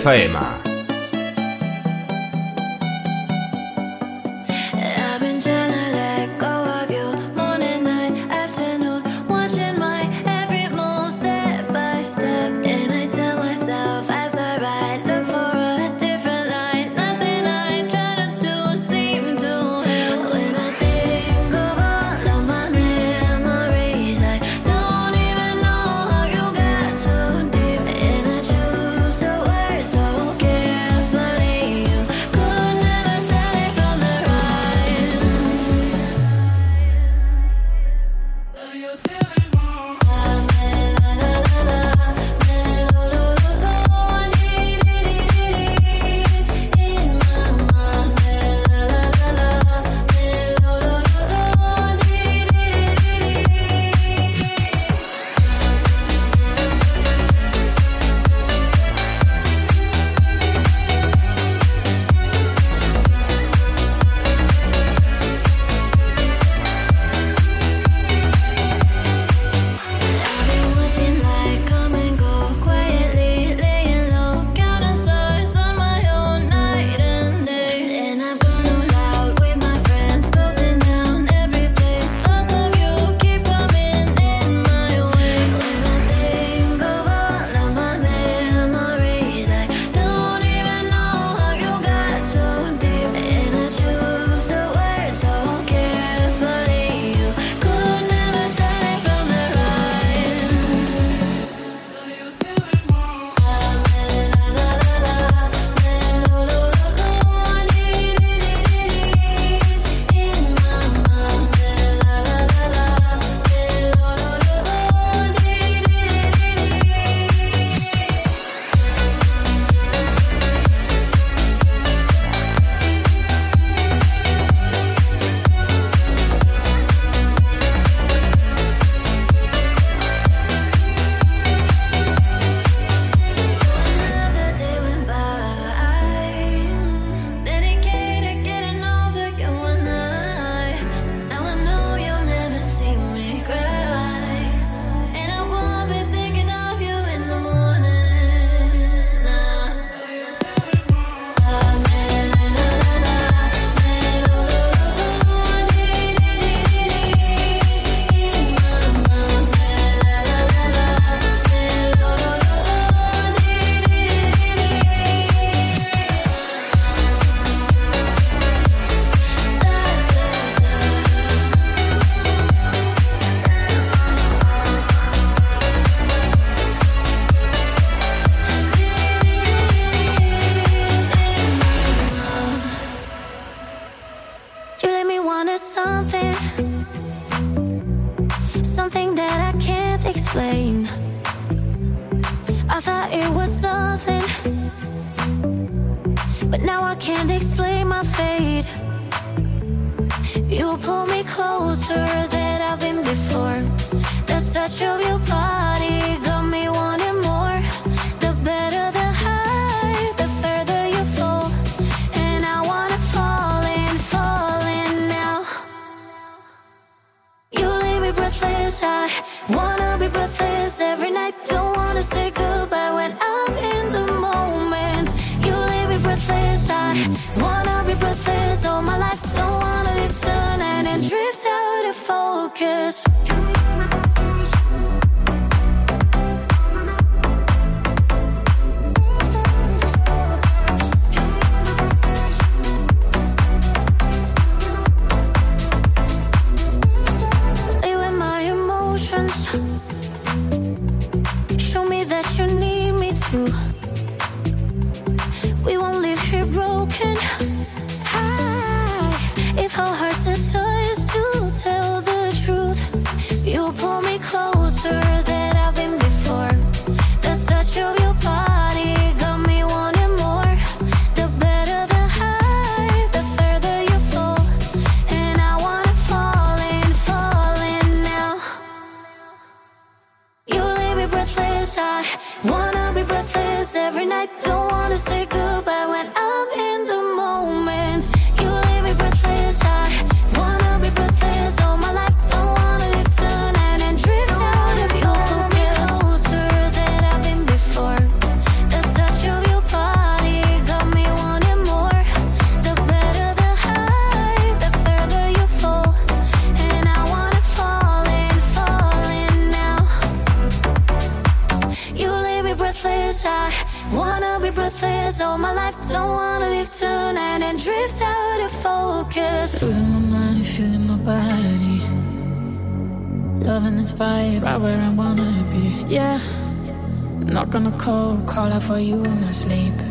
FM. For you in my sleep.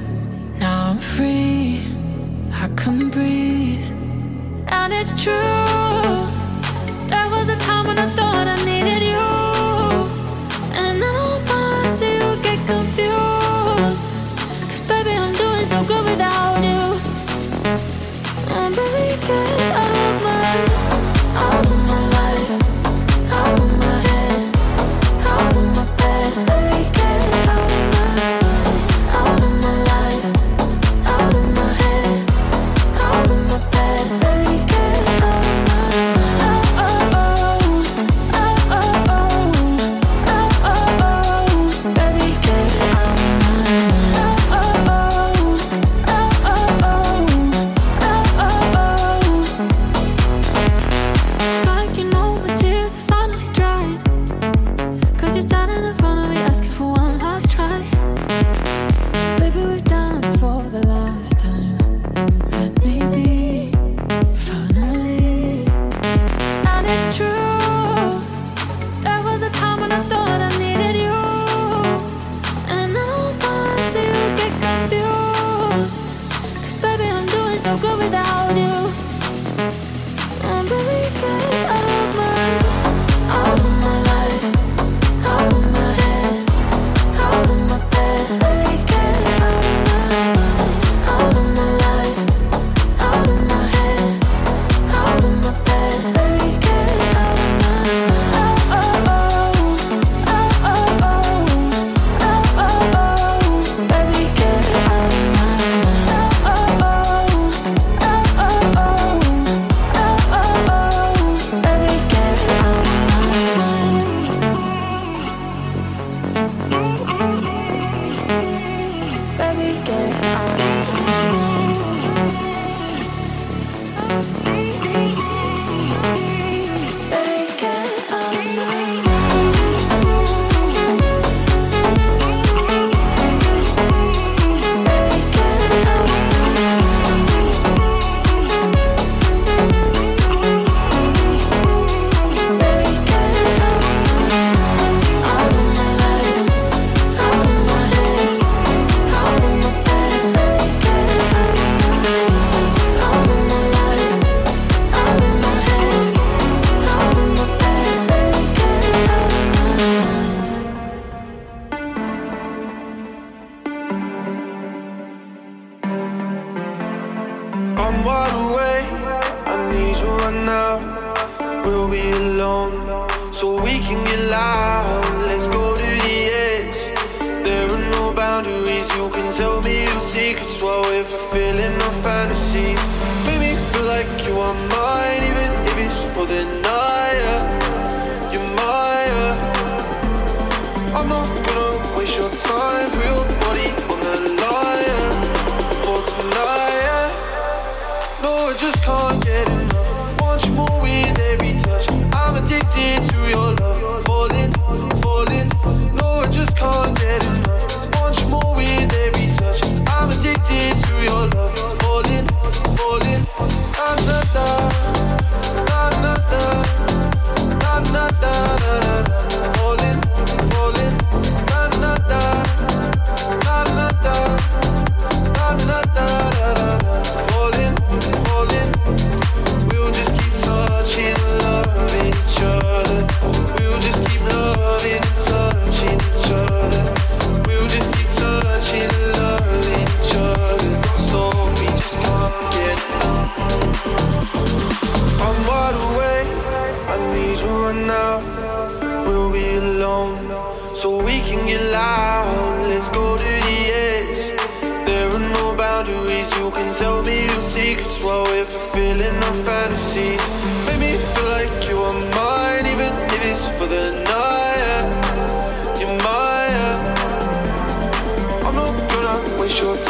Течет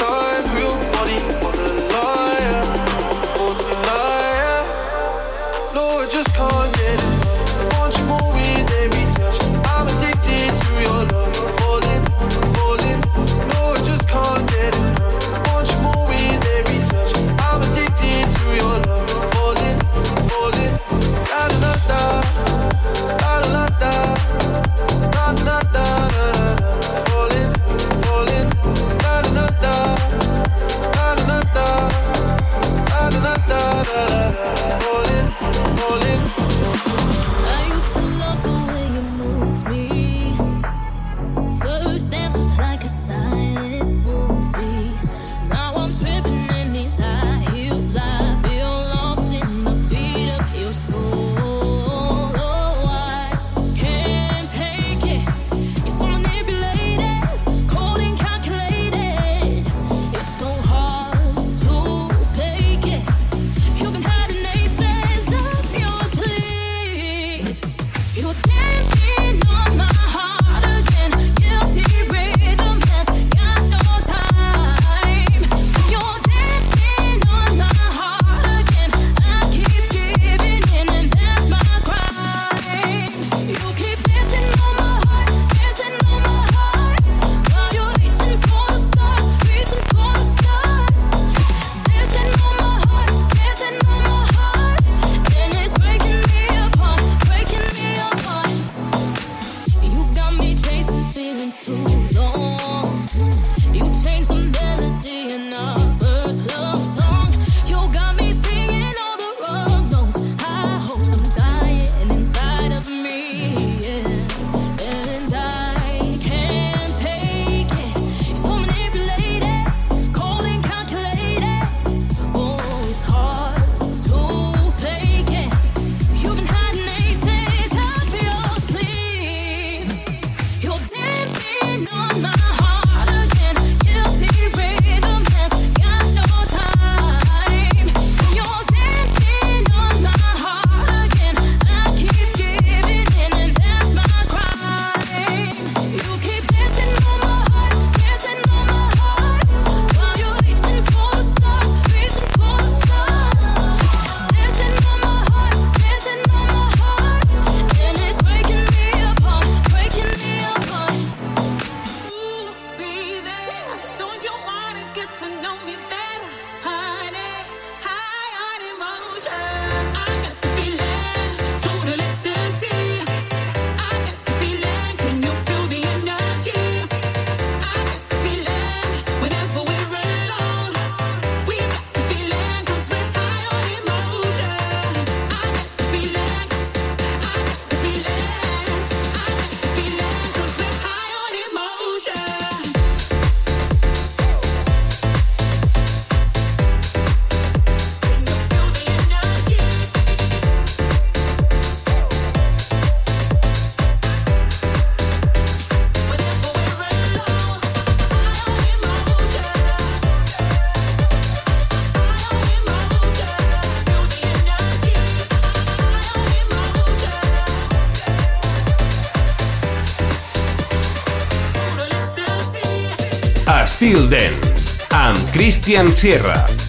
Estil Dance amb Christian Sierra.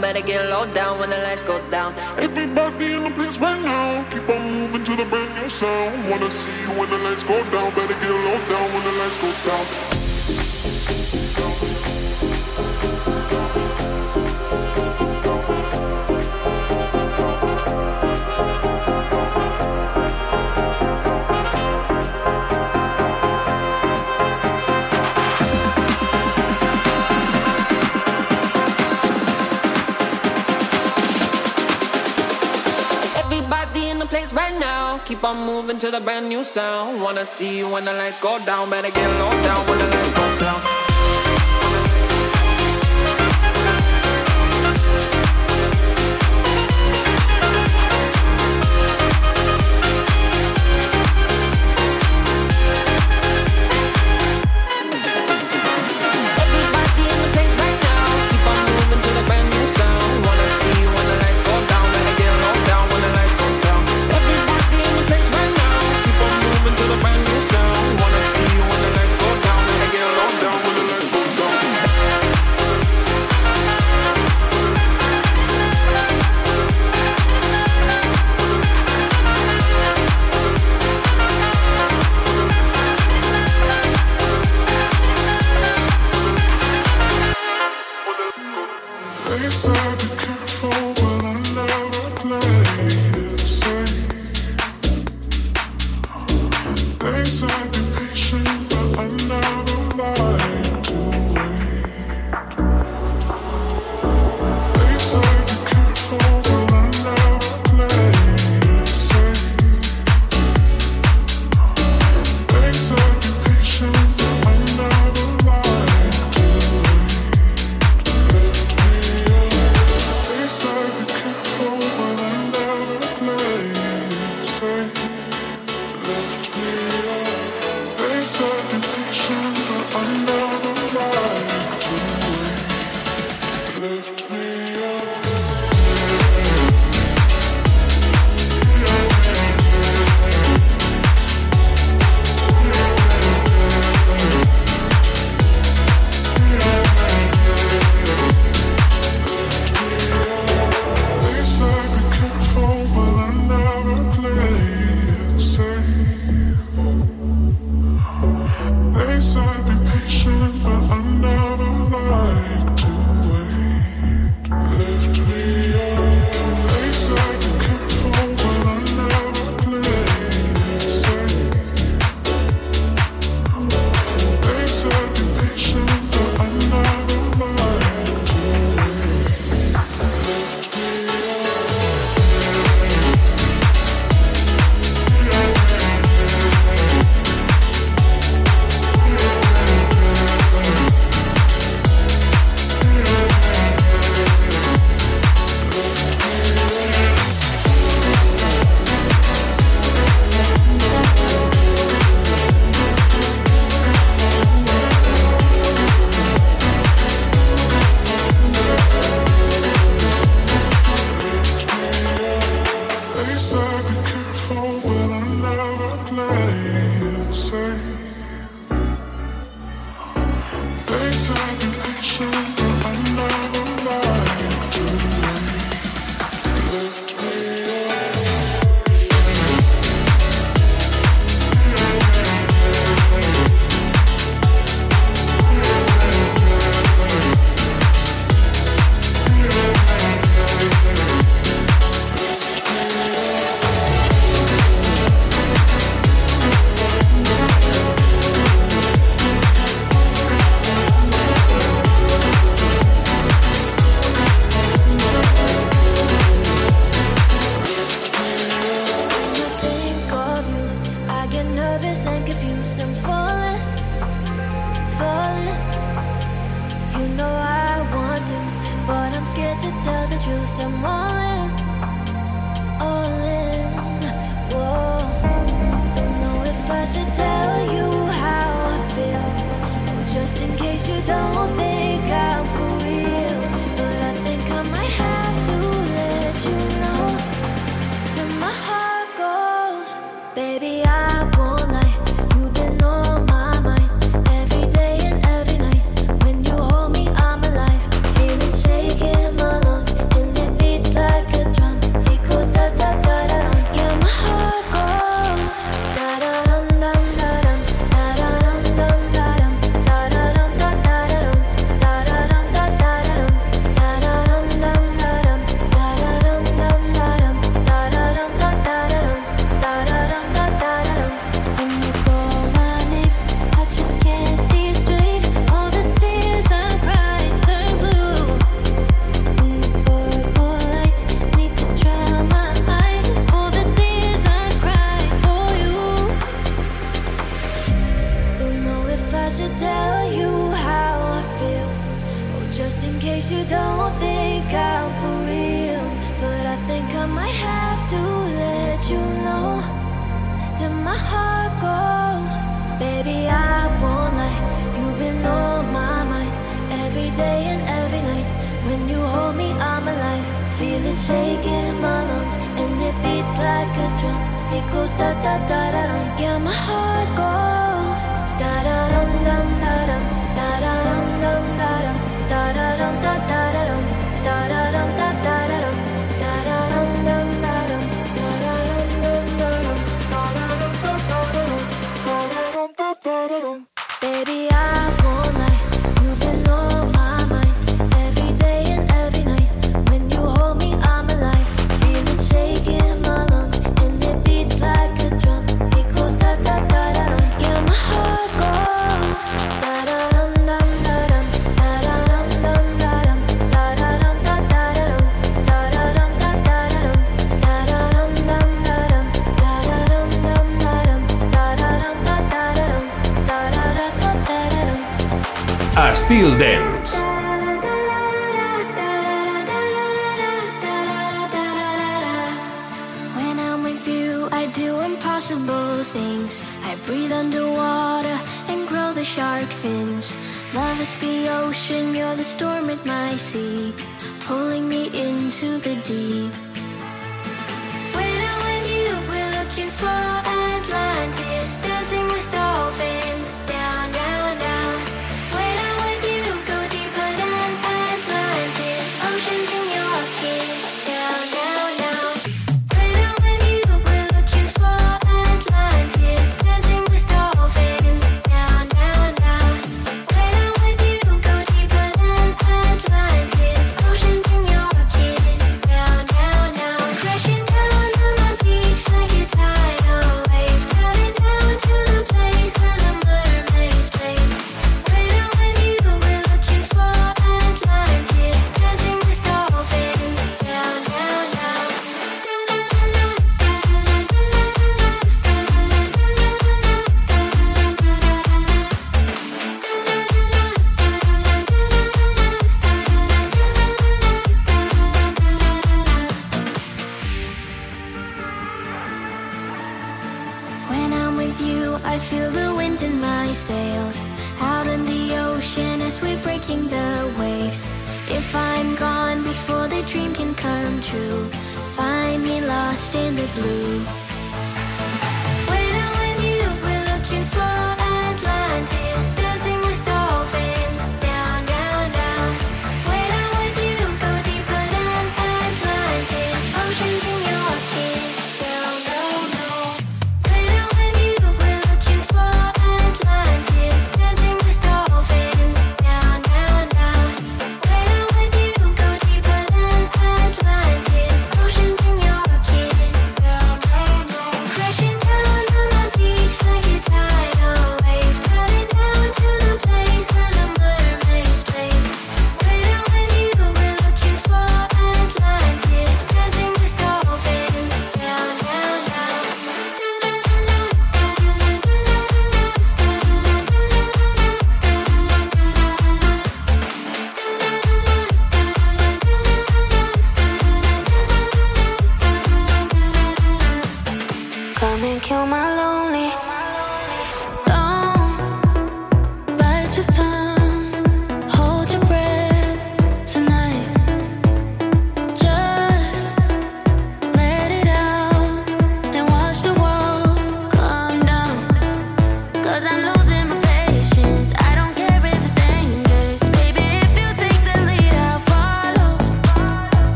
better get low down when the lights goes down. Everybody in the place right now, keep on moving to the brand new sound. Wanna see you in the a brand new sound. Wanna see you when the lights go down. Better get low down when the lights go down. confused, I'm falling, falling. You know I want to, but I'm scared to tell the truth. I'm all in, all in. Whoa, don't know if I should tell you how I feel, just in case you don't think.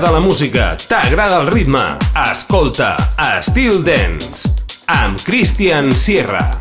T'agrada la música, t'agrada el ritme. Escolta Estil Dance amb Christian Sierra.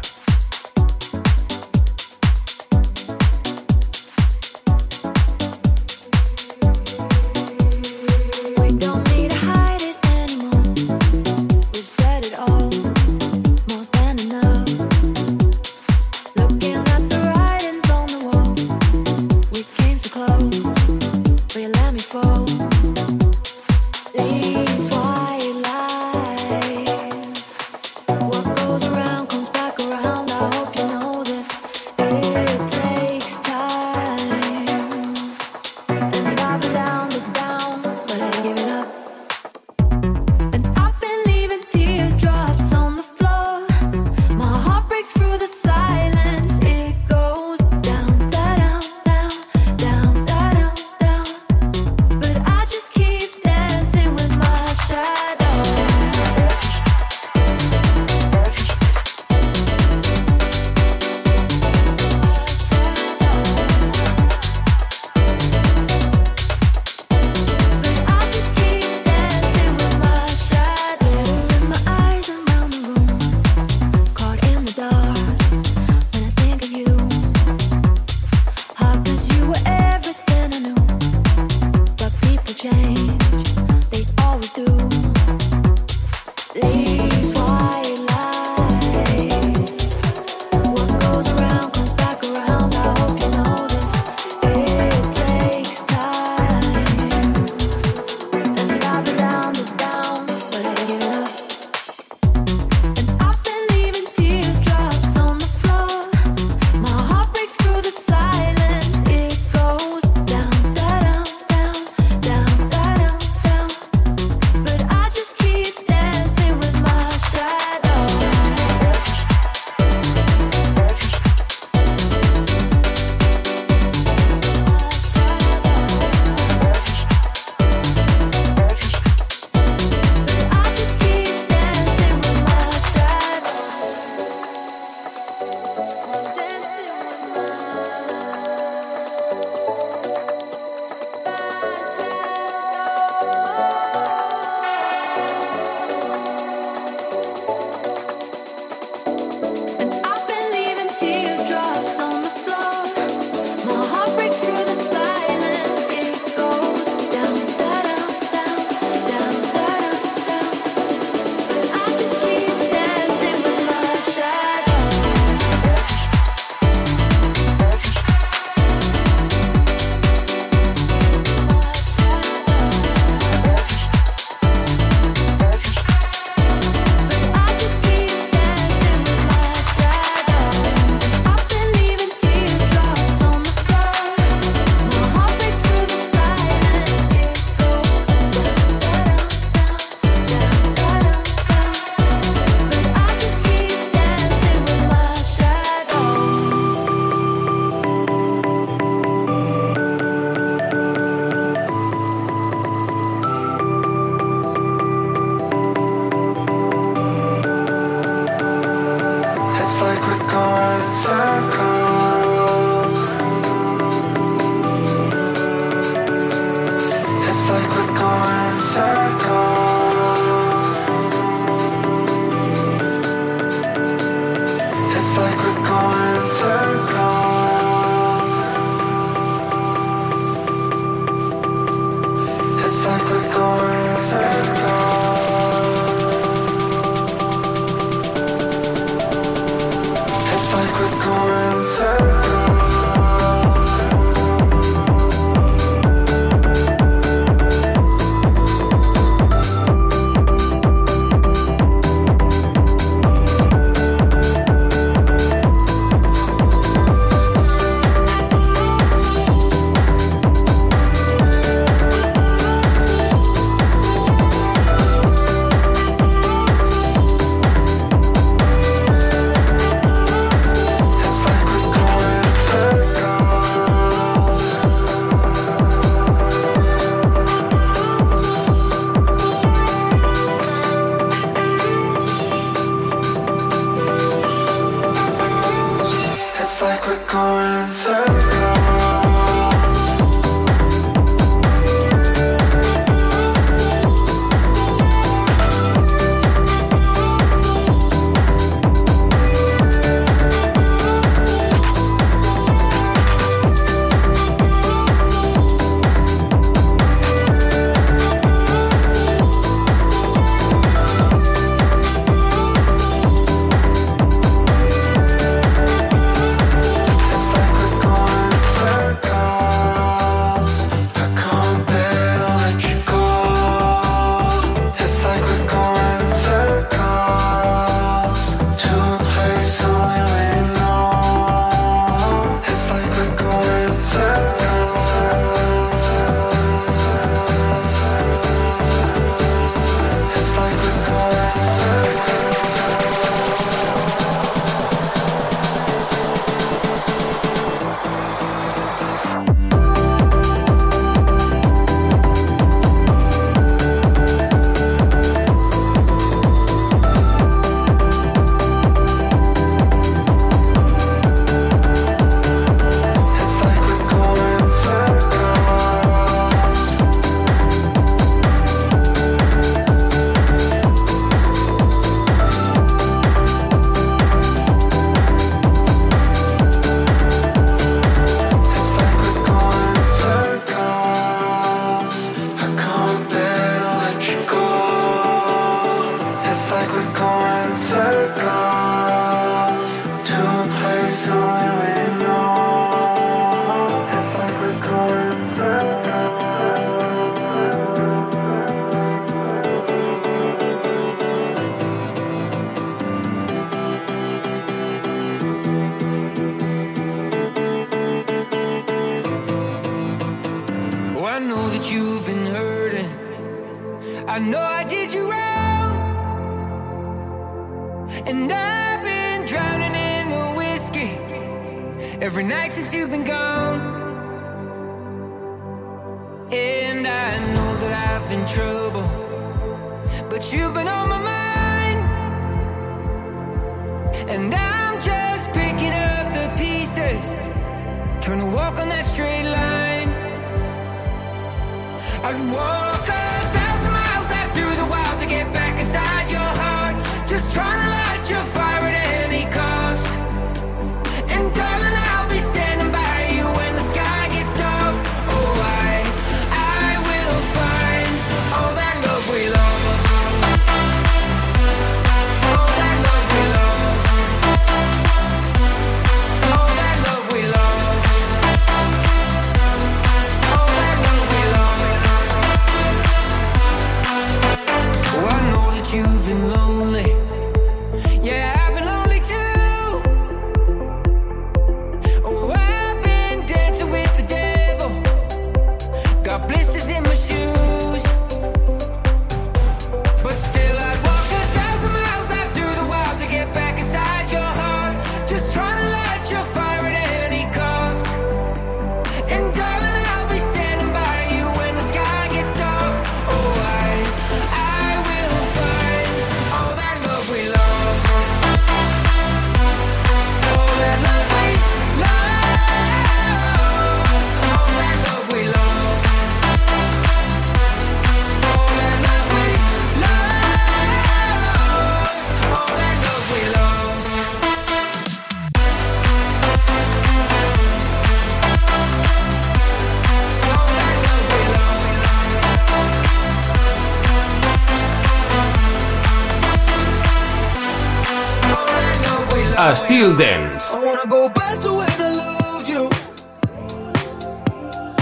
Till then. I wanna go back to when I loved you.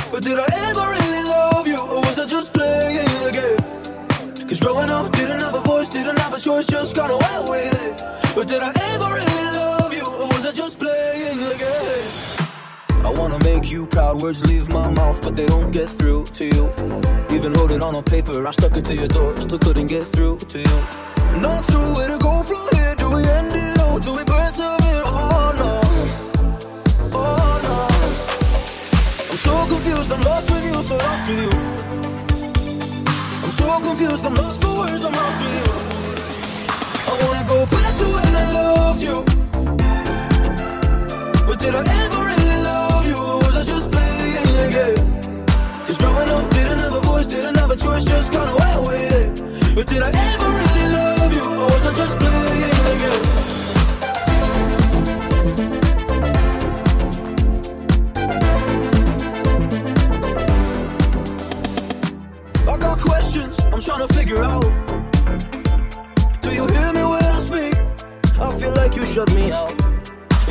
But did I ever really love you? Or was I just playing the game? Cause growing up, didn't have a voice, didn't have a choice, just got away with it. But did I ever really love you? Or was I just playing the game? I wanna make you proud, words leave my mouth, but they don't get through to you. Even wrote it on a paper, I stuck it to your door. shut me out.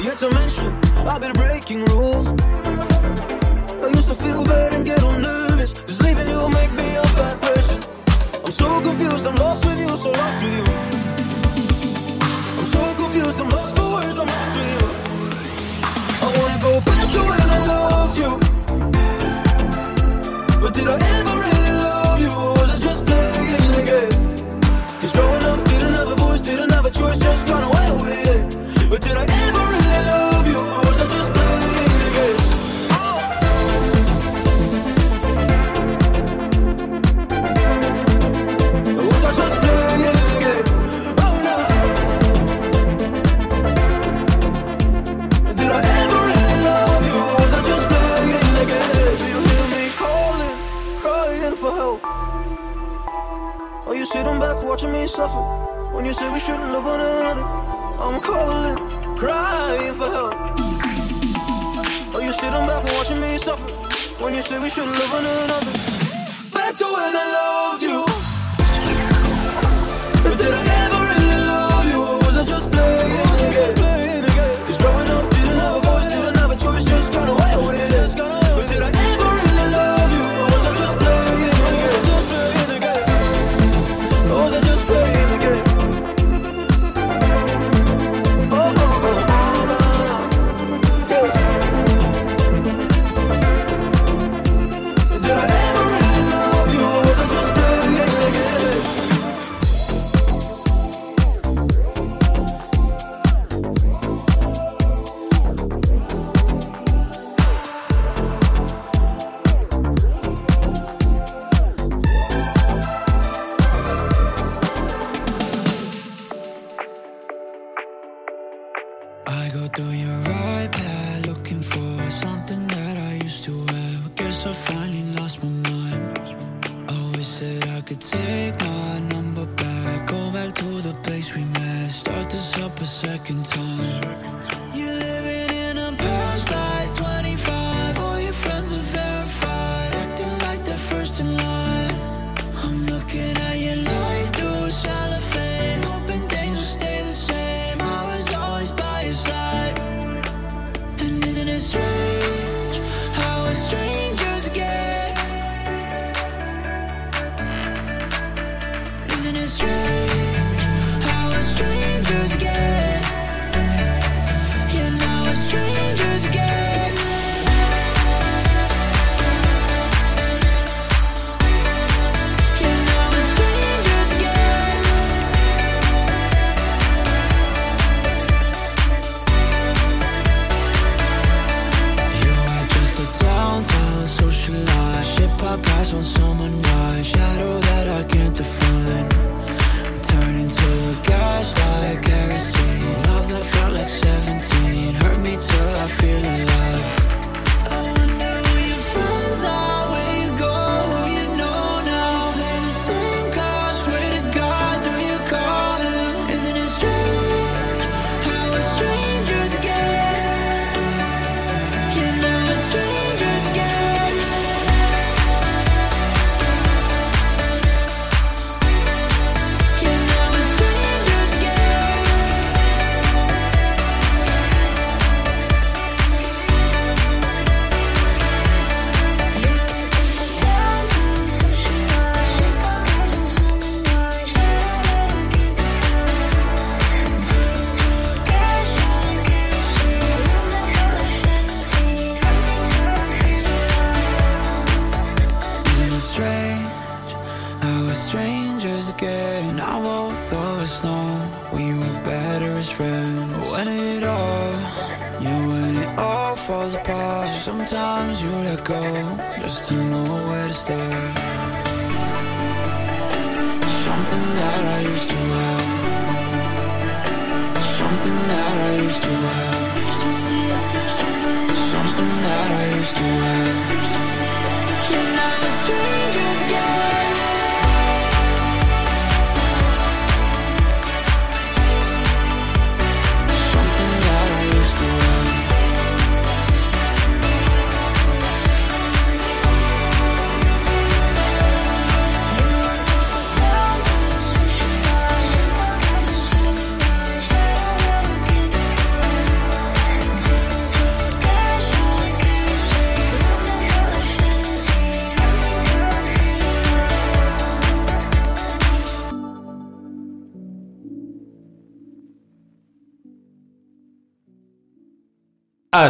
You're to mention I've been breaking rules.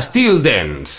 Steel Dance.